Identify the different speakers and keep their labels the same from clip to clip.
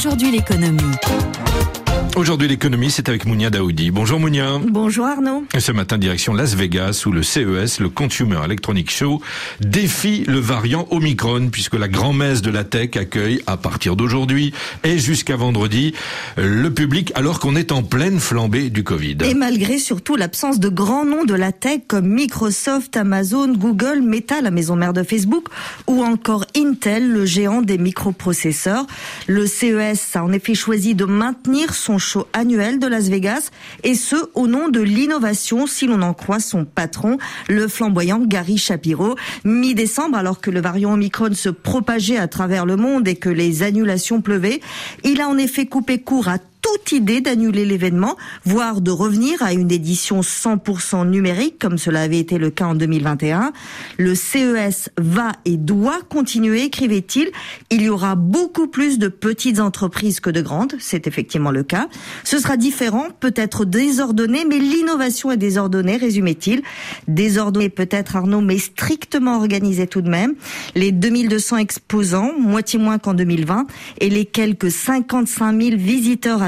Speaker 1: Aujourd'hui l'économie.
Speaker 2: Aujourd'hui, l'économie, c'est avec Mounia Daoudi. Bonjour Mounia.
Speaker 3: Bonjour Arnaud.
Speaker 2: Ce matin, direction Las Vegas, où le CES, le Consumer Electronic Show, défie le variant Omicron, puisque la grand-messe de la tech accueille, à partir d'aujourd'hui et jusqu'à vendredi, le public, alors qu'on est en pleine flambée du Covid.
Speaker 3: Et malgré surtout l'absence de grands noms de la tech comme Microsoft, Amazon, Google, Meta, la maison mère de Facebook, ou encore Intel, le géant des microprocesseurs, le CES a en effet choisi de maintenir son show annuel de Las Vegas, et ce, au nom de l'innovation, si l'on en croit son patron, le flamboyant Gary Shapiro. Mi-décembre, alors que le variant Omicron se propageait à travers le monde et que les annulations pleuvaient, il a en effet coupé court à toute idée d'annuler l'événement, voire de revenir à une édition 100% numérique, comme cela avait été le cas en 2021. Le CES va et doit continuer, écrivait-il. Il y aura beaucoup plus de petites entreprises que de grandes, c'est effectivement le cas. Ce sera différent, peut-être désordonné, mais l'innovation est désordonnée, résumait-il. Désordonné peut-être Arnaud, mais strictement organisé tout de même. Les 2200 exposants, moitié moins qu'en 2020, et les quelques 55 000 visiteurs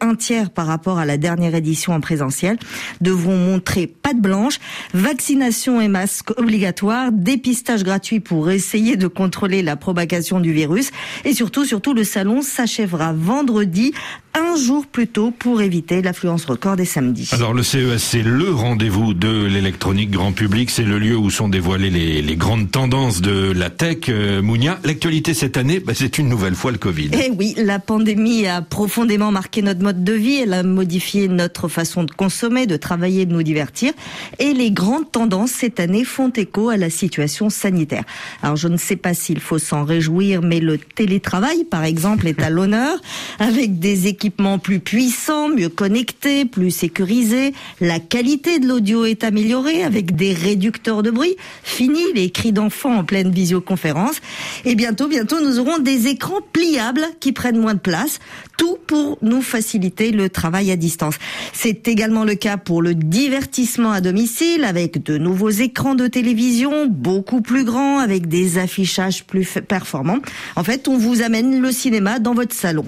Speaker 3: un tiers par rapport à la dernière édition en présentiel, devront montrer patte blanche, vaccination et masque obligatoire, dépistage gratuit pour essayer de contrôler la propagation du virus et surtout, surtout, le salon s'achèvera vendredi un jour plus tôt pour éviter l'affluence record des samedis.
Speaker 2: Alors le CES, c'est le rendez-vous de l'électronique grand public, c'est le lieu où sont dévoilées les, les grandes tendances de la tech. Euh, Mounia, l'actualité cette année, bah, c'est une nouvelle fois le Covid.
Speaker 3: Eh oui, la pandémie a profondément marqué notre mode de vie, elle a modifié notre façon de consommer, de travailler, de nous divertir. Et les grandes tendances cette année font écho à la situation sanitaire. Alors je ne sais pas s'il faut s'en réjouir, mais le télétravail, par exemple, est à l'honneur, avec des équipements plus puissants, mieux connectés, plus sécurisés. La qualité de l'audio est améliorée avec des réducteurs de bruit. Fini les cris d'enfants en pleine visioconférence. Et bientôt, bientôt, nous aurons des écrans pliables qui prennent moins de place. Tout pour nous faciliter le travail à distance. C'est également le cas pour le divertissement à domicile avec de nouveaux écrans de télévision beaucoup plus grands, avec des affichages plus performants. En fait, on vous amène le cinéma dans votre salon.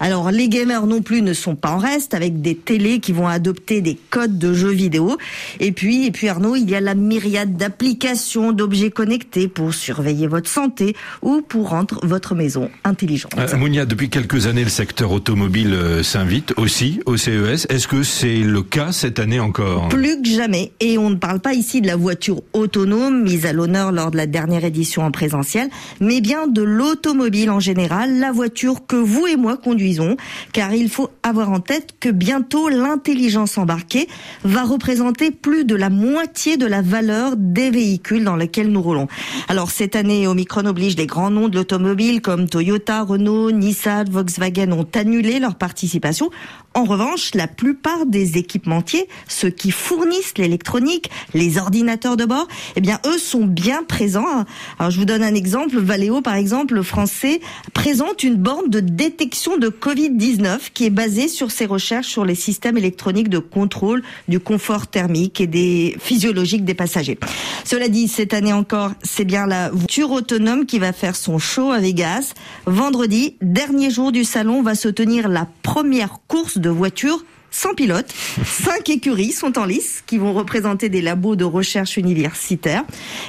Speaker 3: Alors, les gamers non plus ne sont pas en reste avec des télés qui vont adopter des codes de jeux vidéo. Et puis, et puis Arnaud, il y a la myriade d'applications, d'objets connectés pour surveiller votre santé ou pour rendre votre maison intelligente.
Speaker 2: Euh, Mounia, depuis quelques années, le secteur automobile euh, s'invite aussi au CES. Est-ce que c'est le cas cette année encore?
Speaker 3: Plus que jamais. Et on ne parle pas ici de la voiture autonome mise à l'honneur lors de la dernière édition en présentiel, mais bien de l'automobile en général, la voiture que vous et moi conduisons, car il faut avoir en tête que bientôt l'intelligence embarquée va représenter plus de la moitié de la valeur des véhicules dans lesquels nous roulons. Alors cette année, Omicron oblige les grands noms de l'automobile comme Toyota, Renault, Nissan, Volkswagen ont annulé leur participation. En revanche, la plupart des équipementiers, ceux qui fournissent l'électronique, les ordinateurs de bord, eh bien eux sont bien présents. Alors je vous donne un exemple, Valeo par exemple, le français présente une borne de détection de Covid-19 qui est basée sur ses recherches sur les systèmes électroniques de contrôle du confort thermique et des physiologiques des passagers. Cela dit, cette année encore, c'est bien la voiture autonome qui va faire son show à Vegas. Vendredi, dernier jour du salon, va se tenir la première course de voitures sans pilote. Cinq écuries sont en lice qui vont représenter des labos de recherche universitaire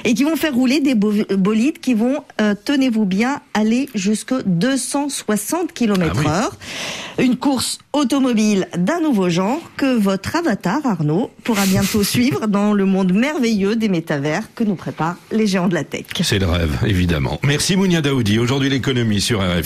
Speaker 3: et qui vont faire rouler des bolides qui vont, euh, tenez-vous bien, aller jusqu'à 260 km heure. Une course automobile d'un nouveau genre que votre avatar Arnaud pourra bientôt suivre dans le monde merveilleux des métavers que nous préparent les géants de la tech.
Speaker 2: C'est le rêve, évidemment. Merci Mounia Daoudi. Aujourd'hui l'économie sur RF.